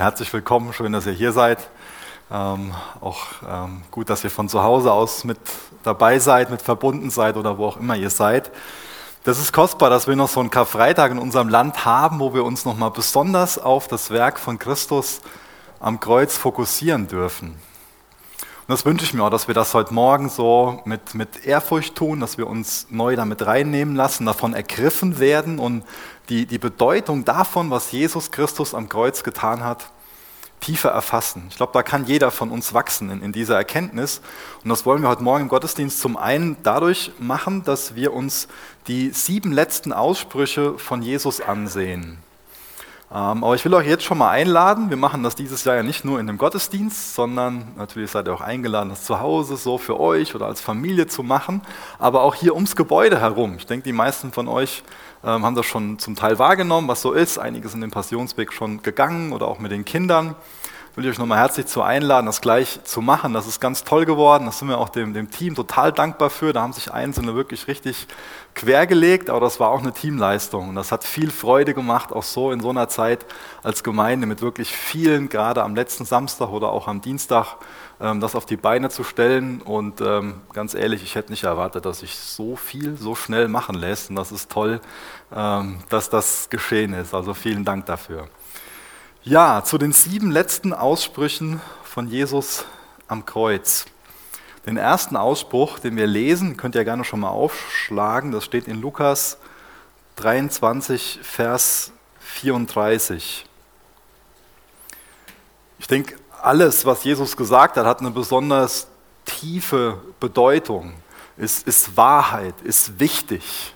Herzlich willkommen, schön, dass ihr hier seid. Ähm, auch ähm, gut, dass ihr von zu Hause aus mit dabei seid, mit verbunden seid oder wo auch immer ihr seid. Das ist kostbar, dass wir noch so einen Karfreitag in unserem Land haben, wo wir uns nochmal besonders auf das Werk von Christus am Kreuz fokussieren dürfen. Und das wünsche ich mir auch, dass wir das heute Morgen so mit, mit Ehrfurcht tun, dass wir uns neu damit reinnehmen lassen, davon ergriffen werden und die, die Bedeutung davon, was Jesus Christus am Kreuz getan hat, tiefer erfassen. Ich glaube, da kann jeder von uns wachsen in, in, dieser Erkenntnis. Und das wollen wir heute Morgen im Gottesdienst zum einen dadurch machen, dass wir uns die sieben letzten Aussprüche von Jesus ansehen. Ähm, aber ich will euch jetzt schon mal einladen. Wir machen das dieses Jahr ja nicht nur in dem Gottesdienst, sondern natürlich seid ihr auch eingeladen, das zu Hause so für euch oder als Familie zu machen, aber auch hier ums Gebäude herum. Ich denke, die meisten von euch ähm, haben das schon zum Teil wahrgenommen, was so ist. Einige sind den Passionsweg schon gegangen oder auch mit den Kindern. Will ich euch nochmal herzlich zu einladen, das gleich zu machen. Das ist ganz toll geworden. Das sind wir auch dem, dem Team total dankbar für. Da haben sich Einzelne wirklich richtig quergelegt, aber das war auch eine Teamleistung. Und das hat viel Freude gemacht, auch so in so einer Zeit als Gemeinde mit wirklich vielen, gerade am letzten Samstag oder auch am Dienstag, ähm, das auf die Beine zu stellen. Und ähm, ganz ehrlich, ich hätte nicht erwartet, dass sich so viel so schnell machen lässt. Und das ist toll, ähm, dass das geschehen ist. Also vielen Dank dafür. Ja, zu den sieben letzten Aussprüchen von Jesus am Kreuz. Den ersten Ausspruch, den wir lesen, könnt ihr gerne schon mal aufschlagen. Das steht in Lukas 23, Vers 34. Ich denke, alles, was Jesus gesagt hat, hat eine besonders tiefe Bedeutung, ist, ist Wahrheit, ist wichtig.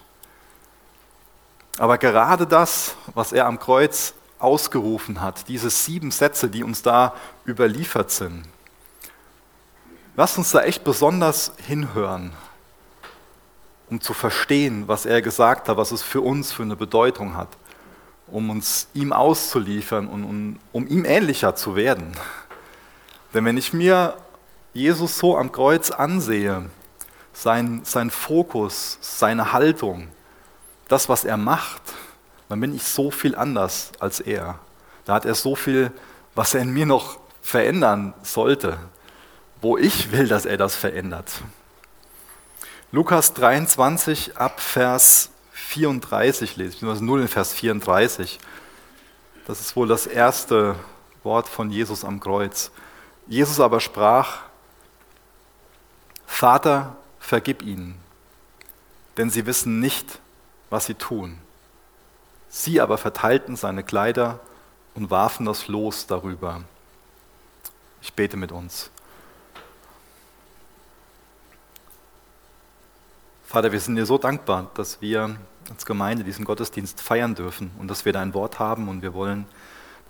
Aber gerade das, was er am Kreuz ausgerufen hat, diese sieben Sätze, die uns da überliefert sind, lasst uns da echt besonders hinhören, um zu verstehen, was er gesagt hat, was es für uns für eine Bedeutung hat, um uns ihm auszuliefern und um, um ihm ähnlicher zu werden. Denn wenn ich mir Jesus so am Kreuz ansehe, sein, sein Fokus, seine Haltung, das, was er macht, dann bin ich so viel anders als er. Da hat er so viel, was er in mir noch verändern sollte, wo ich will, dass er das verändert. Lukas 23 ab Vers 34 lese ich, beziehungsweise 0 in Vers 34. Das ist wohl das erste Wort von Jesus am Kreuz. Jesus aber sprach, Vater, vergib ihnen, denn sie wissen nicht, was sie tun. Sie aber verteilten seine Kleider und warfen das Los darüber. Ich bete mit uns. Vater, wir sind dir so dankbar, dass wir als Gemeinde diesen Gottesdienst feiern dürfen und dass wir dein Wort haben und wir wollen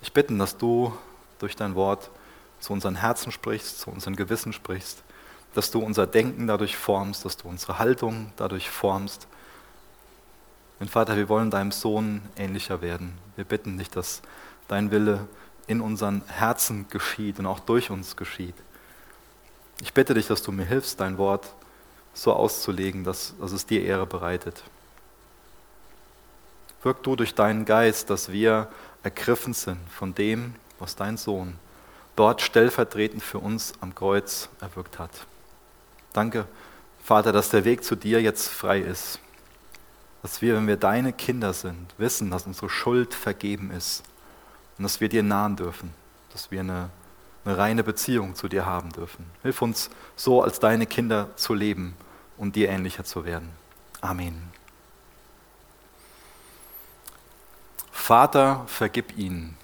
dich bitten, dass du durch dein Wort zu unseren Herzen sprichst, zu unseren Gewissen sprichst, dass du unser Denken dadurch formst, dass du unsere Haltung dadurch formst. Und Vater, wir wollen deinem Sohn ähnlicher werden. Wir bitten dich, dass dein Wille in unseren Herzen geschieht und auch durch uns geschieht. Ich bitte dich, dass du mir hilfst, dein Wort so auszulegen, dass, dass es dir Ehre bereitet. Wirk du durch deinen Geist, dass wir ergriffen sind von dem, was dein Sohn dort stellvertretend für uns am Kreuz erwirkt hat. Danke, Vater, dass der Weg zu dir jetzt frei ist. Dass wir, wenn wir deine Kinder sind, wissen, dass unsere Schuld vergeben ist und dass wir dir nahen dürfen, dass wir eine, eine reine Beziehung zu dir haben dürfen. Hilf uns, so als deine Kinder zu leben und dir ähnlicher zu werden. Amen. Vater, vergib ihnen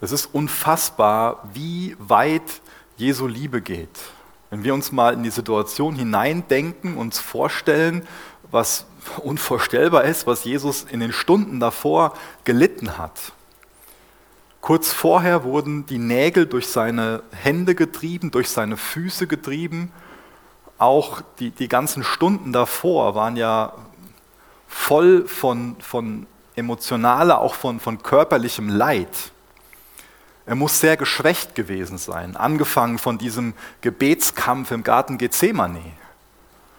es ist unfassbar, wie weit Jesu Liebe geht. Wenn wir uns mal in die Situation hineindenken, uns vorstellen, was unvorstellbar ist, was Jesus in den Stunden davor gelitten hat. Kurz vorher wurden die Nägel durch seine Hände getrieben, durch seine Füße getrieben. Auch die, die ganzen Stunden davor waren ja voll von, von emotionaler, auch von, von körperlichem Leid. Er muss sehr geschwächt gewesen sein, angefangen von diesem Gebetskampf im Garten Gethsemane,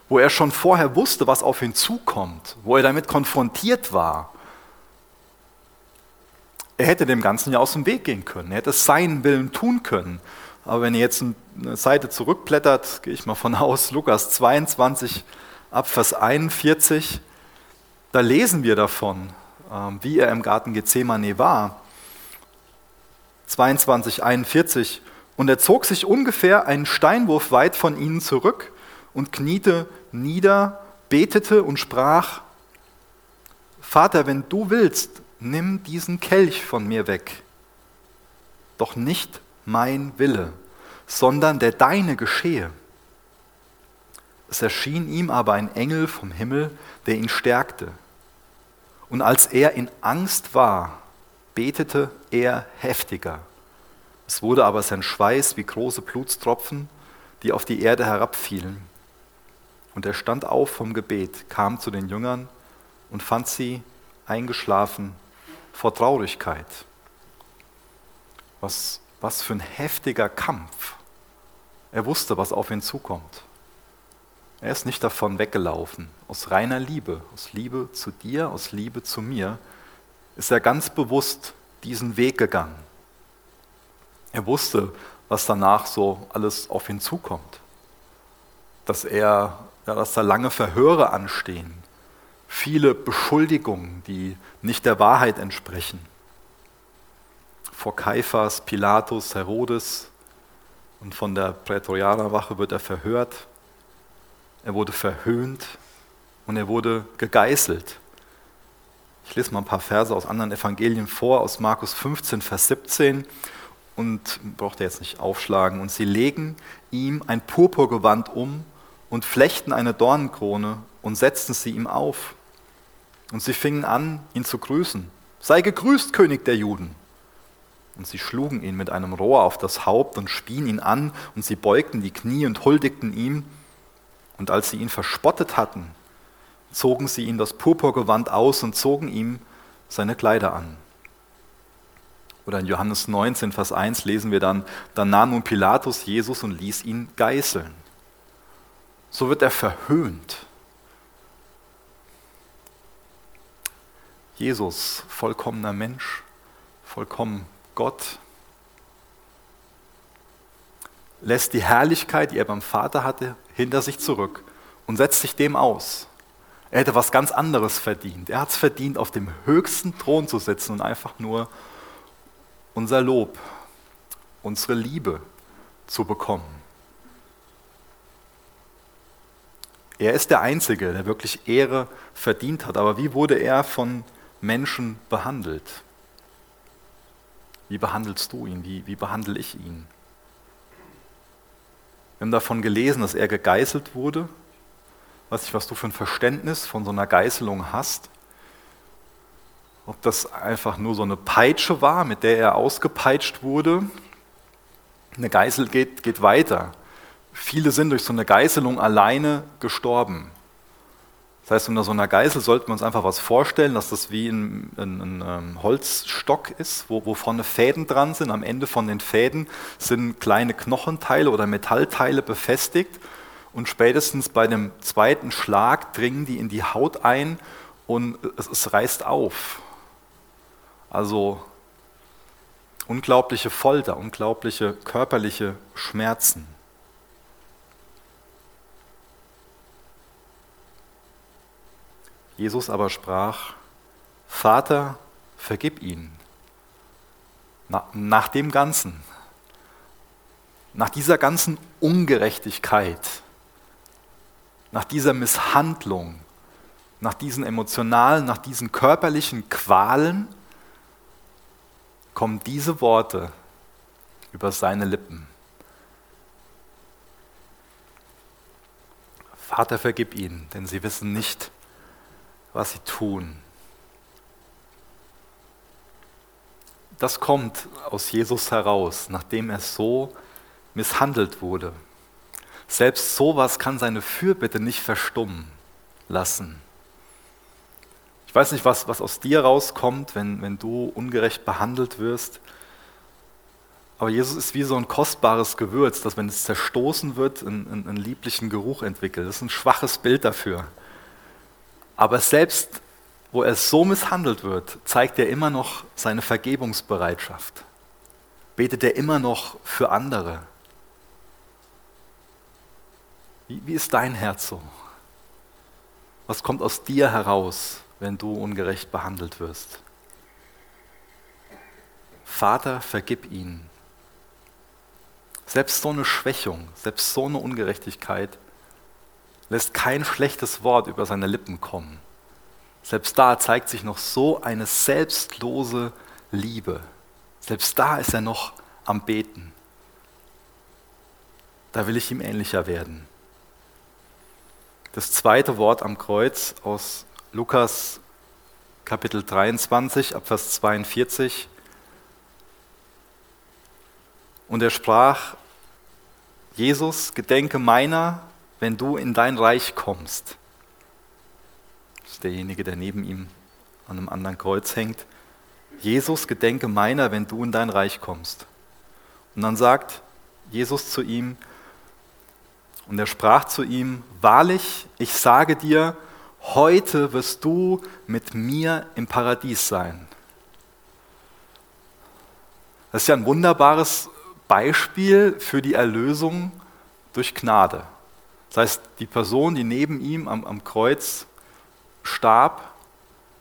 wo er schon vorher wusste, was auf ihn zukommt, wo er damit konfrontiert war. Er hätte dem Ganzen ja aus dem Weg gehen können. Er hätte seinen Willen tun können. Aber wenn ihr jetzt eine Seite zurückblättert, gehe ich mal von aus, Lukas 22 ab Vers 41, da lesen wir davon, ähm, wie er im Garten Gethsemane war. 22, 41. Und er zog sich ungefähr einen Steinwurf weit von ihnen zurück und kniete nieder, betete und sprach, Vater, wenn du willst, nimm diesen Kelch von mir weg. Doch nicht mein Wille, sondern der deine geschehe. Es erschien ihm aber ein Engel vom Himmel, der ihn stärkte. Und als er in Angst war, betete er heftiger. Es wurde aber sein Schweiß wie große Blutstropfen, die auf die Erde herabfielen. Und er stand auf vom Gebet, kam zu den Jüngern und fand sie eingeschlafen vor Traurigkeit. Was, was für ein heftiger Kampf. Er wusste, was auf ihn zukommt. Er ist nicht davon weggelaufen. Aus reiner Liebe, aus Liebe zu dir, aus Liebe zu mir, ist er ganz bewusst diesen Weg gegangen. Er wusste, was danach so alles auf ihn zukommt. Dass er, ja, dass da lange Verhöre anstehen, viele Beschuldigungen, die nicht der Wahrheit entsprechen. Vor Kaiphas, Pilatus, Herodes und von der Prätorianerwache wird er verhört. Er wurde verhöhnt und er wurde gegeißelt. Ich lese mal ein paar Verse aus anderen Evangelien vor, aus Markus 15, Vers 17 und braucht er jetzt nicht aufschlagen. Und sie legen ihm ein Purpurgewand um und flechten eine Dornenkrone und setzten sie ihm auf. Und sie fingen an, ihn zu grüßen. Sei gegrüßt, König der Juden. Und sie schlugen ihn mit einem Rohr auf das Haupt und spien ihn an, und sie beugten die Knie und huldigten ihm. Und als sie ihn verspottet hatten, zogen sie ihm das Purpurgewand aus und zogen ihm seine Kleider an. Oder in Johannes 19, Vers 1 lesen wir dann, dann nahm nun Pilatus Jesus und ließ ihn geißeln. So wird er verhöhnt. Jesus, vollkommener Mensch, vollkommen Gott, lässt die Herrlichkeit, die er beim Vater hatte, hinter sich zurück und setzt sich dem aus. Er hätte was ganz anderes verdient. Er hat es verdient, auf dem höchsten Thron zu sitzen und einfach nur unser Lob, unsere Liebe zu bekommen. Er ist der Einzige, der wirklich Ehre verdient hat. Aber wie wurde er von Menschen behandelt? Wie behandelst du ihn? Wie, wie behandle ich ihn? Wir haben davon gelesen, dass er gegeißelt wurde. Weiß nicht, was du für ein Verständnis von so einer Geißelung hast. Ob das einfach nur so eine Peitsche war, mit der er ausgepeitscht wurde. Eine Geißel geht, geht weiter. Viele sind durch so eine Geißelung alleine gestorben. Das heißt, unter so einer Geißel sollten wir uns einfach was vorstellen, dass das wie ein, ein, ein ähm, Holzstock ist, wo, wo vorne Fäden dran sind. Am Ende von den Fäden sind kleine Knochenteile oder Metallteile befestigt. Und spätestens bei dem zweiten Schlag dringen die in die Haut ein und es, es reißt auf. Also unglaubliche Folter, unglaubliche körperliche Schmerzen. Jesus aber sprach, Vater, vergib ihnen. Na, nach dem Ganzen, nach dieser ganzen Ungerechtigkeit, nach dieser Misshandlung, nach diesen emotionalen, nach diesen körperlichen Qualen, kommen diese Worte über seine Lippen. Vater, vergib ihnen, denn sie wissen nicht, was sie tun. Das kommt aus Jesus heraus, nachdem er so misshandelt wurde. Selbst sowas kann seine Fürbitte nicht verstummen lassen. Ich weiß nicht, was, was aus dir rauskommt, wenn, wenn du ungerecht behandelt wirst. Aber Jesus ist wie so ein kostbares Gewürz, das, wenn es zerstoßen wird, einen, einen lieblichen Geruch entwickelt. Das ist ein schwaches Bild dafür. Aber selbst wo er so misshandelt wird, zeigt er immer noch seine Vergebungsbereitschaft. Betet er immer noch für andere. Wie, wie ist dein Herz so? Was kommt aus dir heraus, wenn du ungerecht behandelt wirst? Vater, vergib ihnen. Selbst so eine Schwächung, selbst so eine Ungerechtigkeit lässt kein schlechtes Wort über seine Lippen kommen. Selbst da zeigt sich noch so eine selbstlose Liebe. Selbst da ist er noch am Beten. Da will ich ihm ähnlicher werden. Das zweite Wort am Kreuz aus Lukas Kapitel 23, Abvers 42. Und er sprach, Jesus, gedenke meiner, wenn du in dein Reich kommst. Das ist derjenige, der neben ihm an einem anderen Kreuz hängt. Jesus, gedenke meiner, wenn du in dein Reich kommst. Und dann sagt Jesus zu ihm, und er sprach zu ihm, wahrlich, ich sage dir, heute wirst du mit mir im Paradies sein. Das ist ja ein wunderbares Beispiel für die Erlösung durch Gnade. Das heißt, die Person, die neben ihm am, am Kreuz starb,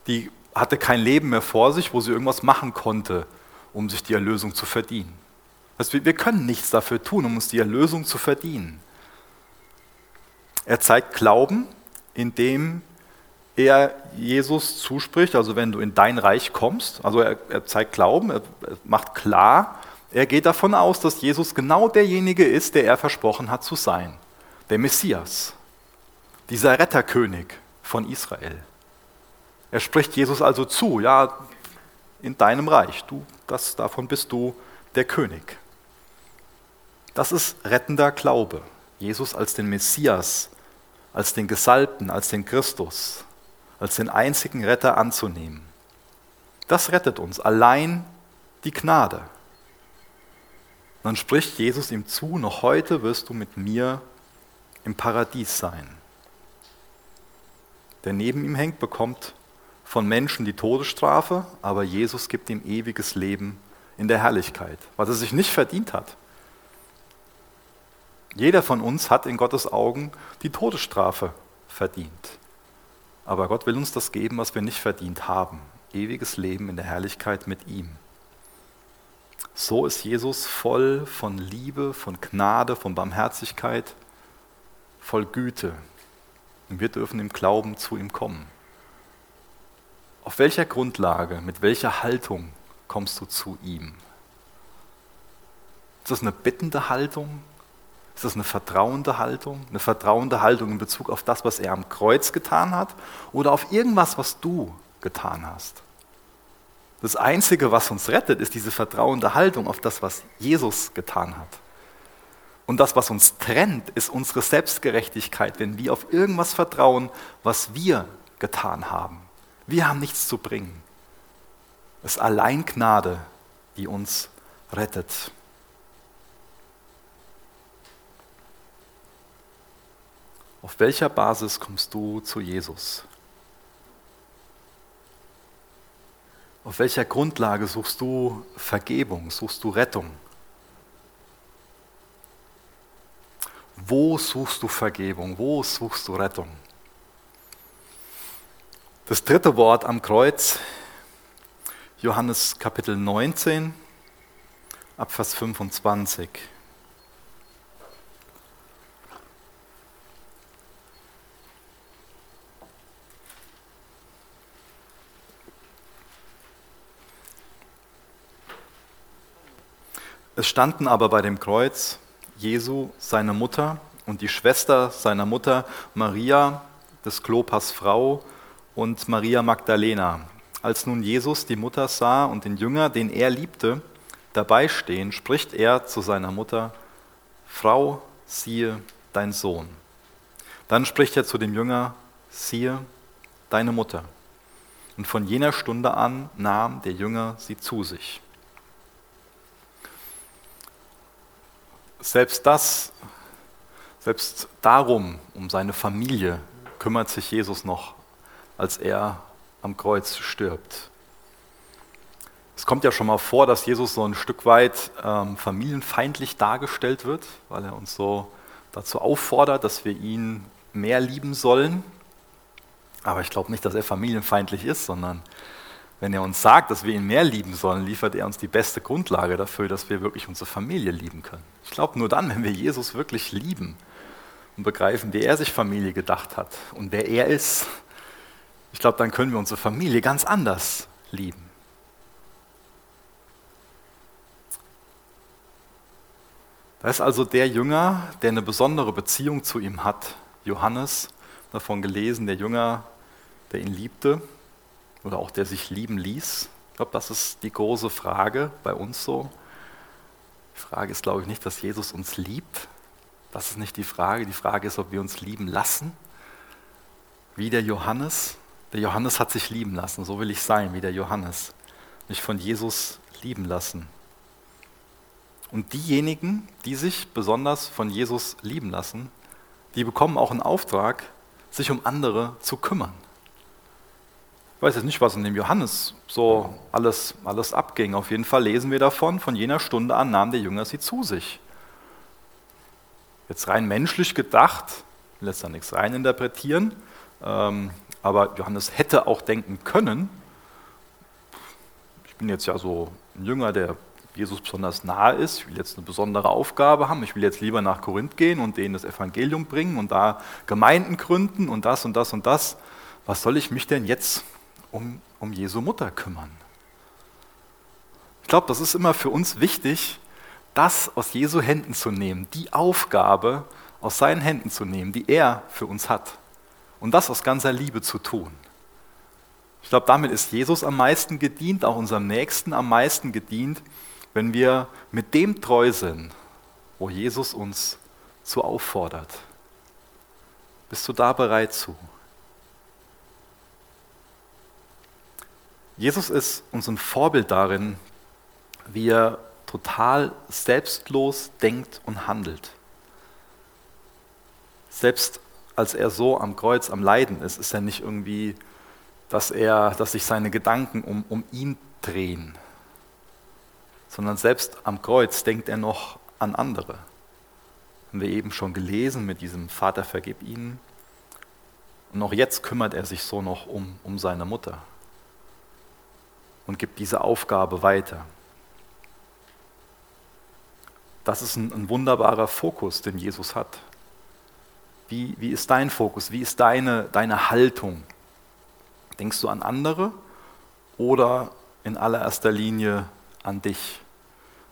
die hatte kein Leben mehr vor sich, wo sie irgendwas machen konnte, um sich die Erlösung zu verdienen. Das heißt, wir können nichts dafür tun, um uns die Erlösung zu verdienen. Er zeigt Glauben, indem er Jesus zuspricht, also wenn du in dein Reich kommst, also er, er zeigt Glauben, er, er macht klar, er geht davon aus, dass Jesus genau derjenige ist, der er versprochen hat zu sein, der Messias, dieser Retterkönig von Israel. Er spricht Jesus also zu, ja, in deinem Reich, du, das, davon bist du der König. Das ist rettender Glaube, Jesus als den Messias als den Gesalbten, als den Christus, als den einzigen Retter anzunehmen. Das rettet uns, allein die Gnade. Dann spricht Jesus ihm zu, noch heute wirst du mit mir im Paradies sein. Der neben ihm hängt, bekommt von Menschen die Todesstrafe, aber Jesus gibt ihm ewiges Leben in der Herrlichkeit, was er sich nicht verdient hat. Jeder von uns hat in Gottes Augen die Todesstrafe verdient. Aber Gott will uns das geben, was wir nicht verdient haben. Ewiges Leben in der Herrlichkeit mit ihm. So ist Jesus voll von Liebe, von Gnade, von Barmherzigkeit, voll Güte. Und wir dürfen im Glauben zu ihm kommen. Auf welcher Grundlage, mit welcher Haltung kommst du zu ihm? Ist das eine bittende Haltung? Ist das eine vertrauende Haltung? Eine vertrauende Haltung in Bezug auf das, was er am Kreuz getan hat oder auf irgendwas, was du getan hast? Das Einzige, was uns rettet, ist diese vertrauende Haltung auf das, was Jesus getan hat. Und das, was uns trennt, ist unsere Selbstgerechtigkeit, wenn wir auf irgendwas vertrauen, was wir getan haben. Wir haben nichts zu bringen. Es ist allein Gnade, die uns rettet. Auf welcher Basis kommst du zu Jesus? Auf welcher Grundlage suchst du Vergebung, suchst du Rettung? Wo suchst du Vergebung? Wo suchst du Rettung? Das dritte Wort am Kreuz, Johannes Kapitel 19, Abvers 25. standen aber bei dem Kreuz Jesu, seine Mutter und die Schwester seiner Mutter Maria, des Klopas Frau und Maria Magdalena. Als nun Jesus die Mutter sah und den Jünger, den er liebte, dabei stehen, spricht er zu seiner Mutter, Frau, siehe dein Sohn. Dann spricht er zu dem Jünger, siehe deine Mutter. Und von jener Stunde an nahm der Jünger sie zu sich. Selbst das, selbst darum, um seine Familie, kümmert sich Jesus noch, als er am Kreuz stirbt. Es kommt ja schon mal vor, dass Jesus so ein Stück weit ähm, familienfeindlich dargestellt wird, weil er uns so dazu auffordert, dass wir ihn mehr lieben sollen. Aber ich glaube nicht, dass er familienfeindlich ist, sondern wenn er uns sagt, dass wir ihn mehr lieben sollen, liefert er uns die beste Grundlage dafür, dass wir wirklich unsere Familie lieben können. Ich glaube, nur dann, wenn wir Jesus wirklich lieben und begreifen, wie er sich Familie gedacht hat und wer er ist, ich glaube, dann können wir unsere Familie ganz anders lieben. Da ist also der Jünger, der eine besondere Beziehung zu ihm hat, Johannes, davon gelesen, der Jünger, der ihn liebte oder auch der sich lieben ließ. Ich glaube, das ist die große Frage bei uns so. Die Frage ist, glaube ich, nicht, dass Jesus uns liebt. Das ist nicht die Frage. Die Frage ist, ob wir uns lieben lassen. Wie der Johannes. Der Johannes hat sich lieben lassen. So will ich sein, wie der Johannes. Mich von Jesus lieben lassen. Und diejenigen, die sich besonders von Jesus lieben lassen, die bekommen auch einen Auftrag, sich um andere zu kümmern. Ich weiß jetzt nicht, was in dem Johannes so alles, alles abging. Auf jeden Fall lesen wir davon, von jener Stunde an nahm der Jünger sie zu sich. Jetzt rein menschlich gedacht, jetzt da nichts rein interpretieren, ähm, aber Johannes hätte auch denken können, ich bin jetzt ja so ein Jünger, der Jesus besonders nahe ist, ich will jetzt eine besondere Aufgabe haben, ich will jetzt lieber nach Korinth gehen und denen das Evangelium bringen und da Gemeinden gründen und das und das und das. Was soll ich mich denn jetzt um, um Jesu Mutter kümmern? Ich glaube, das ist immer für uns wichtig, das aus Jesu Händen zu nehmen, die Aufgabe aus seinen Händen zu nehmen, die er für uns hat. Und das aus ganzer Liebe zu tun. Ich glaube, damit ist Jesus am meisten gedient, auch unserem Nächsten am meisten gedient, wenn wir mit dem treu sind, wo Jesus uns zu auffordert. Bist du da bereit zu? Jesus ist uns ein Vorbild darin, wie er total selbstlos denkt und handelt. Selbst als er so am Kreuz am Leiden ist, ist er nicht irgendwie, dass, er, dass sich seine Gedanken um, um ihn drehen, sondern selbst am Kreuz denkt er noch an andere. Haben wir eben schon gelesen mit diesem Vater vergib ihnen. Und auch jetzt kümmert er sich so noch um, um seine Mutter und gibt diese Aufgabe weiter. Das ist ein, ein wunderbarer Fokus, den Jesus hat. Wie, wie ist dein Fokus? Wie ist deine, deine Haltung? Denkst du an andere oder in allererster Linie an dich.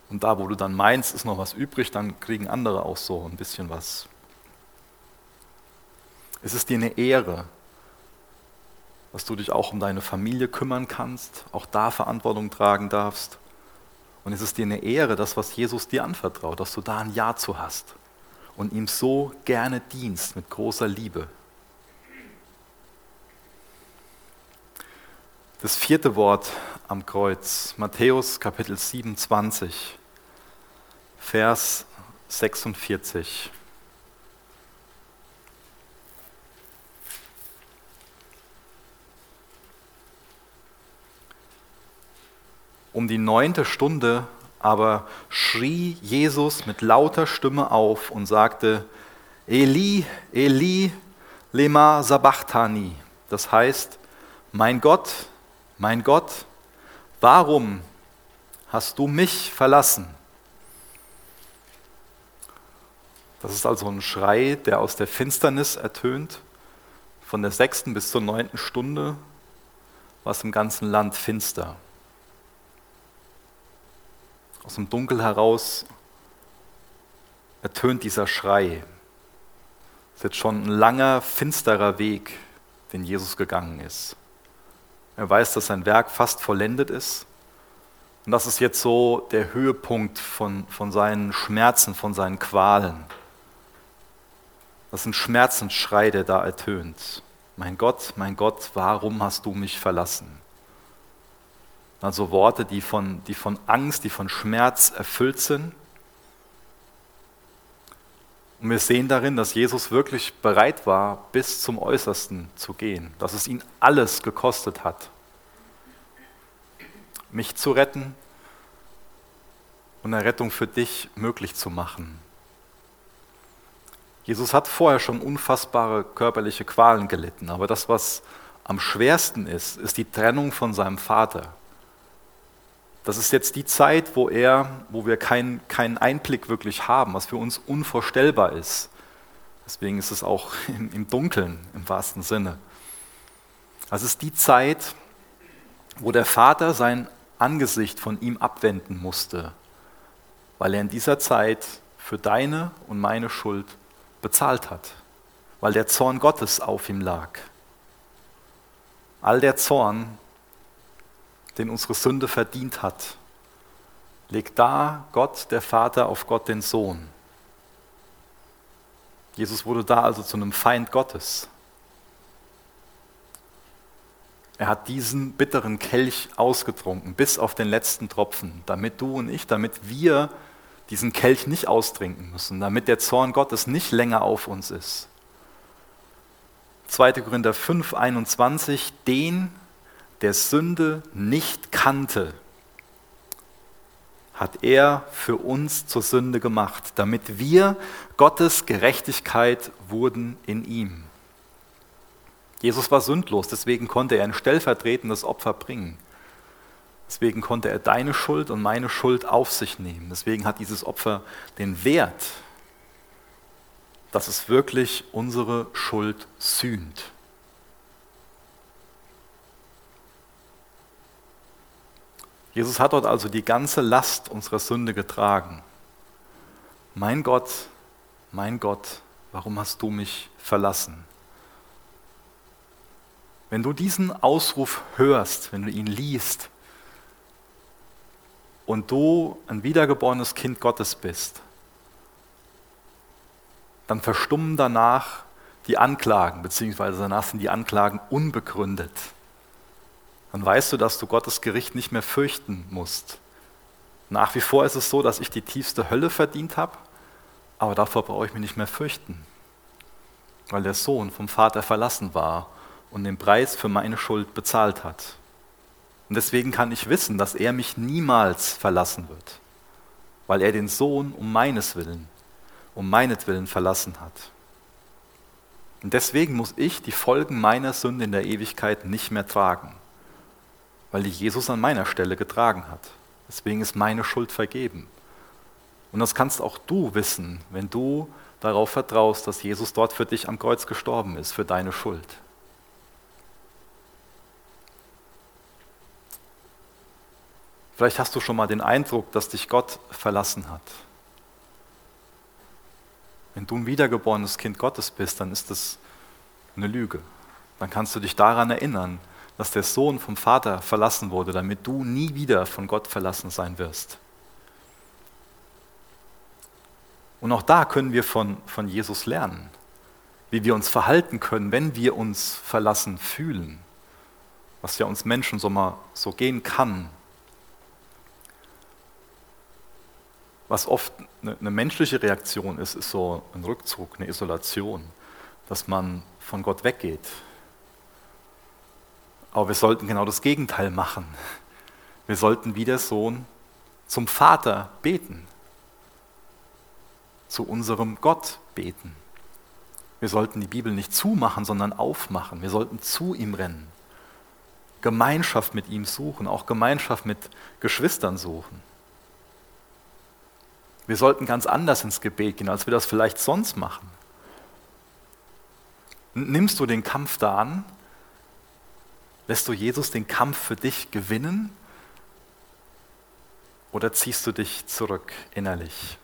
Und da, wo du dann meinst, ist noch was übrig, dann kriegen andere auch so ein bisschen was. Es ist dir eine Ehre, dass du dich auch um deine Familie kümmern kannst, auch da Verantwortung tragen darfst. Und es ist dir eine Ehre, das, was Jesus dir anvertraut, dass du da ein Ja zu hast und ihm so gerne dienst mit großer Liebe. Das vierte Wort am Kreuz, Matthäus Kapitel 27, Vers 46. Um die neunte Stunde aber schrie Jesus mit lauter Stimme auf und sagte, Eli, Eli, lema sabachthani. Das heißt, mein Gott, mein Gott, warum hast du mich verlassen? Das ist also ein Schrei, der aus der Finsternis ertönt. Von der sechsten bis zur neunten Stunde war es im ganzen Land finster. Aus dem Dunkel heraus ertönt dieser Schrei. Es ist jetzt schon ein langer, finsterer Weg, den Jesus gegangen ist. Er weiß, dass sein Werk fast vollendet ist. Und das ist jetzt so der Höhepunkt von, von seinen Schmerzen, von seinen Qualen. Das ist ein Schmerzensschrei, der da ertönt. Mein Gott, mein Gott, warum hast du mich verlassen? Also Worte, die von, die von Angst, die von Schmerz erfüllt sind. Und wir sehen darin, dass Jesus wirklich bereit war, bis zum Äußersten zu gehen, dass es ihn alles gekostet hat, mich zu retten und eine Rettung für dich möglich zu machen. Jesus hat vorher schon unfassbare körperliche Qualen gelitten, aber das, was am schwersten ist, ist die Trennung von seinem Vater. Das ist jetzt die Zeit, wo er, wo wir keinen keinen Einblick wirklich haben, was für uns unvorstellbar ist. Deswegen ist es auch im, im Dunkeln im wahrsten Sinne. Das ist die Zeit, wo der Vater sein Angesicht von ihm abwenden musste, weil er in dieser Zeit für deine und meine Schuld bezahlt hat, weil der Zorn Gottes auf ihm lag. All der Zorn, den unsere Sünde verdient hat, legt da Gott, der Vater, auf Gott, den Sohn. Jesus wurde da also zu einem Feind Gottes. Er hat diesen bitteren Kelch ausgetrunken, bis auf den letzten Tropfen, damit du und ich, damit wir diesen Kelch nicht austrinken müssen, damit der Zorn Gottes nicht länger auf uns ist. 2. Korinther 5, 21, den, der Sünde nicht kannte, hat er für uns zur Sünde gemacht, damit wir Gottes Gerechtigkeit wurden in ihm. Jesus war sündlos, deswegen konnte er ein stellvertretendes Opfer bringen. Deswegen konnte er deine Schuld und meine Schuld auf sich nehmen. Deswegen hat dieses Opfer den Wert, dass es wirklich unsere Schuld sühnt. Jesus hat dort also die ganze Last unserer Sünde getragen. Mein Gott, mein Gott, warum hast du mich verlassen? Wenn du diesen Ausruf hörst, wenn du ihn liest und du ein wiedergeborenes Kind Gottes bist, dann verstummen danach die Anklagen, beziehungsweise danach sind die Anklagen unbegründet dann weißt du, dass du Gottes Gericht nicht mehr fürchten musst. Nach wie vor ist es so, dass ich die tiefste Hölle verdient habe, aber davor brauche ich mich nicht mehr fürchten, weil der Sohn vom Vater verlassen war und den Preis für meine Schuld bezahlt hat. Und deswegen kann ich wissen, dass er mich niemals verlassen wird, weil er den Sohn um meines Willen, um meinetwillen verlassen hat. Und deswegen muss ich die Folgen meiner Sünde in der Ewigkeit nicht mehr tragen weil die Jesus an meiner Stelle getragen hat. Deswegen ist meine Schuld vergeben. Und das kannst auch du wissen, wenn du darauf vertraust, dass Jesus dort für dich am Kreuz gestorben ist, für deine Schuld. Vielleicht hast du schon mal den Eindruck, dass dich Gott verlassen hat. Wenn du ein wiedergeborenes Kind Gottes bist, dann ist das eine Lüge. Dann kannst du dich daran erinnern, dass der Sohn vom Vater verlassen wurde, damit du nie wieder von Gott verlassen sein wirst. Und auch da können wir von, von Jesus lernen, wie wir uns verhalten können, wenn wir uns verlassen fühlen, was ja uns Menschen so mal so gehen kann. Was oft eine, eine menschliche Reaktion ist, ist so ein Rückzug, eine Isolation, dass man von Gott weggeht, aber wir sollten genau das Gegenteil machen. Wir sollten wie der Sohn zum Vater beten, zu unserem Gott beten. Wir sollten die Bibel nicht zumachen, sondern aufmachen. Wir sollten zu ihm rennen, Gemeinschaft mit ihm suchen, auch Gemeinschaft mit Geschwistern suchen. Wir sollten ganz anders ins Gebet gehen, als wir das vielleicht sonst machen. Nimmst du den Kampf da an Lässt du Jesus den Kampf für dich gewinnen oder ziehst du dich zurück innerlich?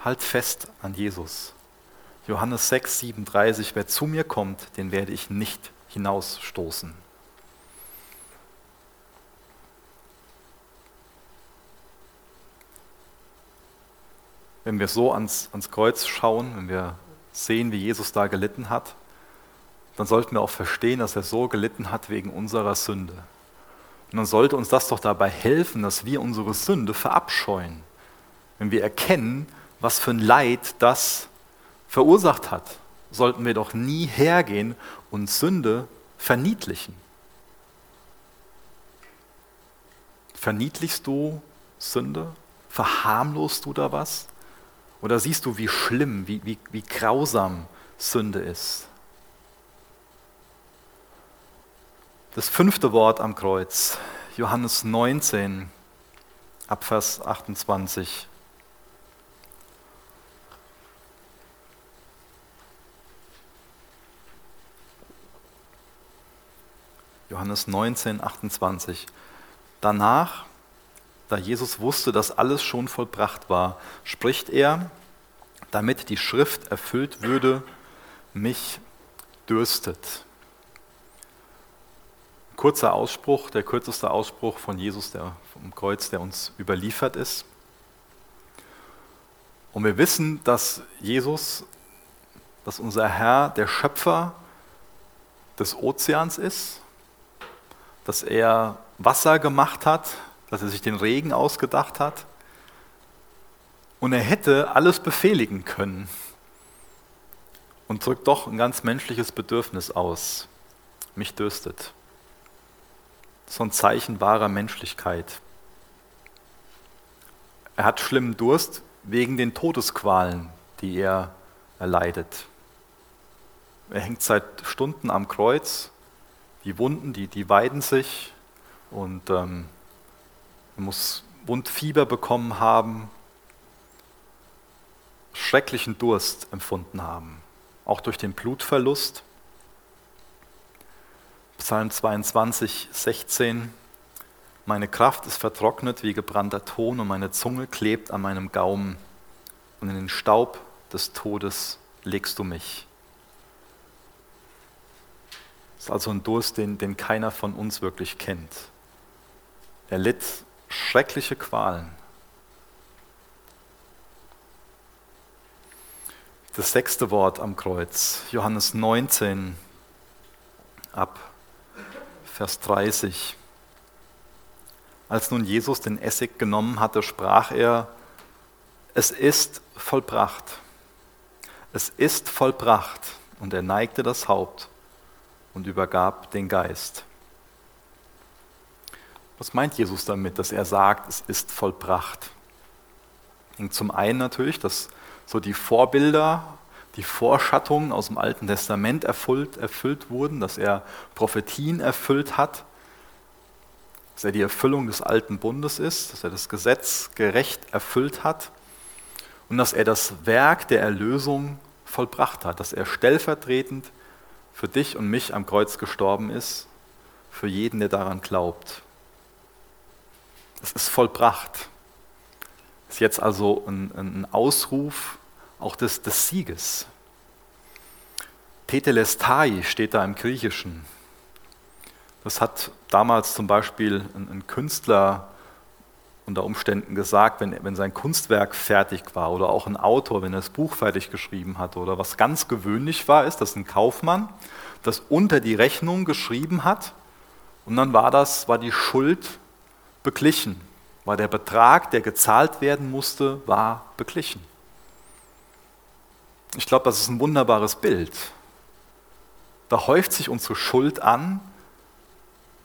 Halt fest an Jesus. Johannes 6, 37, wer zu mir kommt, den werde ich nicht hinausstoßen. Wenn wir so ans, ans Kreuz schauen, wenn wir sehen, wie Jesus da gelitten hat, dann sollten wir auch verstehen, dass er so gelitten hat wegen unserer Sünde. Und dann sollte uns das doch dabei helfen, dass wir unsere Sünde verabscheuen. wenn wir erkennen, was für ein Leid das verursacht hat, sollten wir doch nie hergehen und Sünde verniedlichen. Verniedlichst du Sünde? Verharmlost du da was? Oder siehst du, wie schlimm, wie, wie, wie grausam Sünde ist? Das fünfte Wort am Kreuz, Johannes 19, Abvers 28. Johannes 19, 28. Danach, da Jesus wusste, dass alles schon vollbracht war, spricht er, damit die Schrift erfüllt würde, mich dürstet. Kurzer Ausspruch, der kürzeste Ausspruch von Jesus der, vom Kreuz, der uns überliefert ist. Und wir wissen, dass Jesus, dass unser Herr der Schöpfer des Ozeans ist dass er Wasser gemacht hat, dass er sich den Regen ausgedacht hat. Und er hätte alles befehligen können und drückt doch ein ganz menschliches Bedürfnis aus. Mich dürstet. So ein Zeichen wahrer Menschlichkeit. Er hat schlimmen Durst wegen den Todesqualen, die er erleidet. Er hängt seit Stunden am Kreuz die Wunden, die, die weiden sich und ähm, muss Wundfieber bekommen haben, schrecklichen Durst empfunden haben, auch durch den Blutverlust. Psalm 22, 16. Meine Kraft ist vertrocknet wie gebrannter Ton und meine Zunge klebt an meinem Gaumen und in den Staub des Todes legst du mich. Das ist also ein Durst, den, den keiner von uns wirklich kennt. Er litt schreckliche Qualen. Das sechste Wort am Kreuz, Johannes 19 ab Vers 30. Als nun Jesus den Essig genommen hatte, sprach er, es ist vollbracht. Es ist vollbracht. Und er neigte das Haupt und übergab den Geist. Was meint Jesus damit, dass er sagt, es ist vollbracht? Zum einen natürlich, dass so die Vorbilder, die Vorschattungen aus dem Alten Testament erfüllt, erfüllt wurden, dass er Prophetien erfüllt hat, dass er die Erfüllung des alten Bundes ist, dass er das Gesetz gerecht erfüllt hat und dass er das Werk der Erlösung vollbracht hat, dass er stellvertretend für dich und mich am Kreuz gestorben ist, für jeden, der daran glaubt. Es ist vollbracht. Es ist jetzt also ein, ein Ausruf auch des, des Sieges. Tetelestai steht da im Griechischen. Das hat damals zum Beispiel ein, ein Künstler unter Umständen gesagt, wenn, wenn sein Kunstwerk fertig war oder auch ein Autor, wenn er das Buch fertig geschrieben hat oder was ganz gewöhnlich war, ist, dass ein Kaufmann das unter die Rechnung geschrieben hat und dann war das, war die Schuld beglichen, war der Betrag, der gezahlt werden musste, war beglichen. Ich glaube, das ist ein wunderbares Bild. Da häuft sich unsere Schuld an,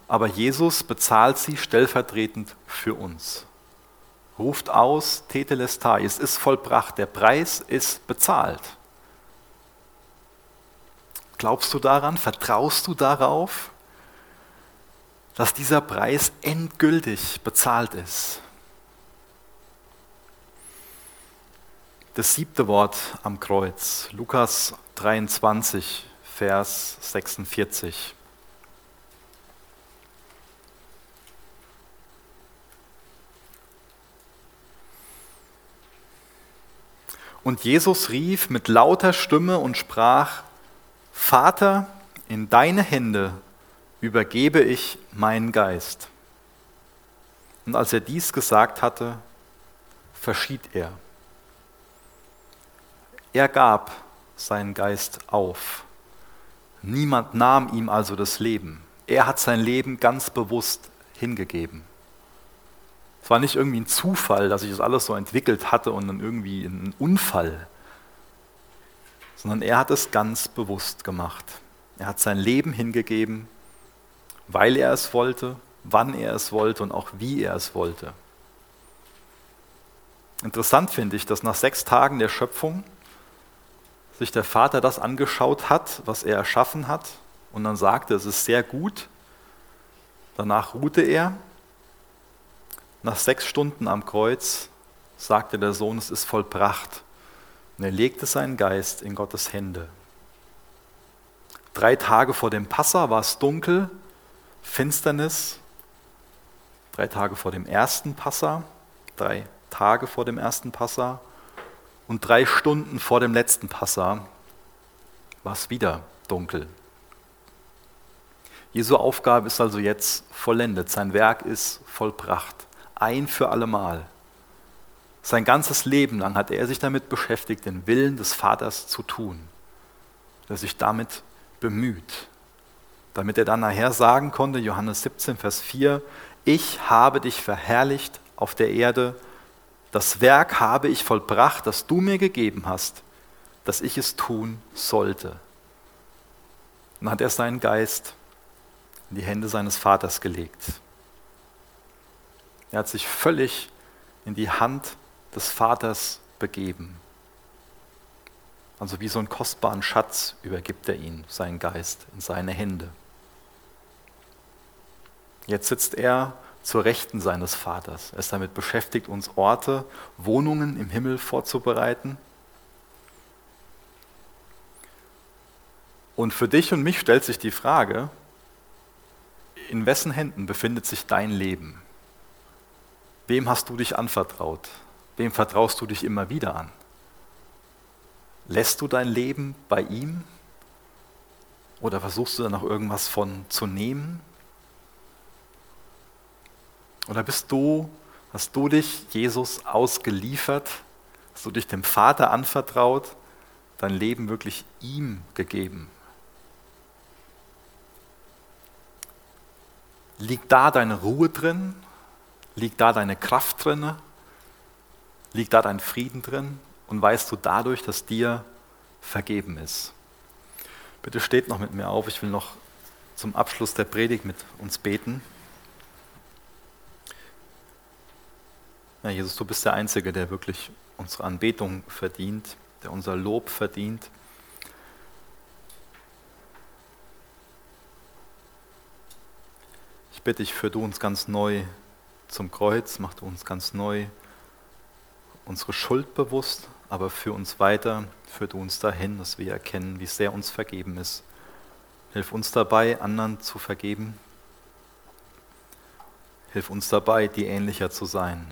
aber Jesus bezahlt sie stellvertretend für uns ruft aus, Tetelestai, es ist vollbracht, der Preis ist bezahlt. Glaubst du daran, vertraust du darauf, dass dieser Preis endgültig bezahlt ist? Das siebte Wort am Kreuz, Lukas 23, Vers 46. Und Jesus rief mit lauter Stimme und sprach, Vater, in deine Hände übergebe ich meinen Geist. Und als er dies gesagt hatte, verschied er. Er gab seinen Geist auf. Niemand nahm ihm also das Leben. Er hat sein Leben ganz bewusst hingegeben. Es war nicht irgendwie ein Zufall, dass sich das alles so entwickelt hatte und dann irgendwie ein Unfall, sondern er hat es ganz bewusst gemacht. Er hat sein Leben hingegeben, weil er es wollte, wann er es wollte und auch wie er es wollte. Interessant finde ich, dass nach sechs Tagen der Schöpfung sich der Vater das angeschaut hat, was er erschaffen hat, und dann sagte, es ist sehr gut. Danach ruhte er. Nach sechs Stunden am Kreuz sagte der Sohn, es ist vollbracht. Und er legte seinen Geist in Gottes Hände. Drei Tage vor dem Passa war es dunkel, Finsternis. Drei Tage vor dem ersten Passa, drei Tage vor dem ersten Passa und drei Stunden vor dem letzten Passa war es wieder dunkel. Jesu Aufgabe ist also jetzt vollendet. Sein Werk ist vollbracht. Ein für allemal. Sein ganzes Leben lang hat er sich damit beschäftigt, den Willen des Vaters zu tun. Er sich damit bemüht. Damit er dann nachher sagen konnte, Johannes 17, Vers 4, ich habe dich verherrlicht auf der Erde, das Werk habe ich vollbracht, das du mir gegeben hast, dass ich es tun sollte. Dann hat er seinen Geist in die Hände seines Vaters gelegt. Er hat sich völlig in die Hand des Vaters begeben. Also wie so einen kostbaren Schatz übergibt er ihn, seinen Geist, in seine Hände. Jetzt sitzt er zur Rechten seines Vaters. Er ist damit beschäftigt, uns Orte, Wohnungen im Himmel vorzubereiten. Und für dich und mich stellt sich die Frage, in wessen Händen befindet sich dein Leben? Wem hast du dich anvertraut? Wem vertraust du dich immer wieder an? Lässt du dein Leben bei ihm? Oder versuchst du da noch irgendwas von zu nehmen? Oder bist du, hast du dich Jesus ausgeliefert? Hast du dich dem Vater anvertraut? Dein Leben wirklich ihm gegeben? Liegt da deine Ruhe drin? Liegt da deine Kraft drin? Liegt da dein Frieden drin? Und weißt du dadurch, dass dir vergeben ist? Bitte steht noch mit mir auf. Ich will noch zum Abschluss der Predigt mit uns beten. Ja, Jesus, du bist der Einzige, der wirklich unsere Anbetung verdient, der unser Lob verdient. Ich bitte dich, führ du uns ganz neu zum Kreuz, mach du uns ganz neu unsere Schuld bewusst, aber für uns weiter, führ du uns dahin, dass wir erkennen, wie sehr uns vergeben ist. Hilf uns dabei, anderen zu vergeben. Hilf uns dabei, dir ähnlicher zu sein.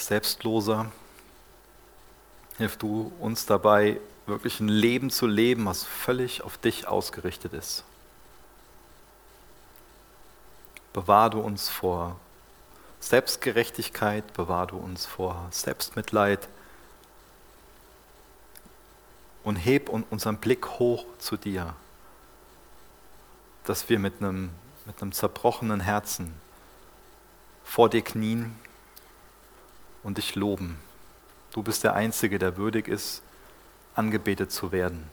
Selbstloser. Hilf du uns dabei, wirklich ein Leben zu leben, was völlig auf dich ausgerichtet ist. Bewahr du uns vor Selbstgerechtigkeit, bewahr du uns vor Selbstmitleid und heb unseren Blick hoch zu dir, dass wir mit einem, mit einem zerbrochenen Herzen vor dir knien und dich loben. Du bist der Einzige, der würdig ist, angebetet zu werden.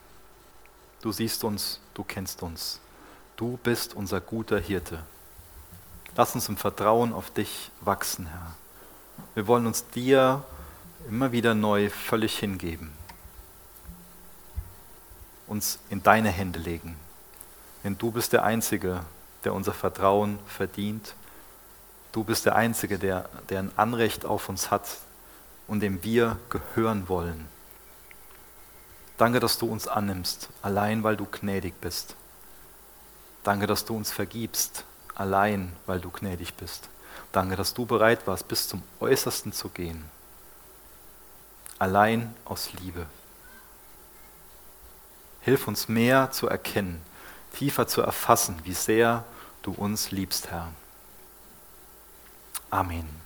Du siehst uns, du kennst uns. Du bist unser guter Hirte. Lass uns im Vertrauen auf dich wachsen, Herr. Wir wollen uns dir immer wieder neu völlig hingeben, uns in deine Hände legen. Denn du bist der Einzige, der unser Vertrauen verdient. Du bist der Einzige, der, der ein Anrecht auf uns hat und dem wir gehören wollen. Danke, dass du uns annimmst, allein weil du gnädig bist. Danke, dass du uns vergibst, allein weil du gnädig bist. Danke, dass du bereit warst, bis zum Äußersten zu gehen. Allein aus Liebe. Hilf uns mehr zu erkennen, tiefer zu erfassen, wie sehr du uns liebst, Herr. Amen.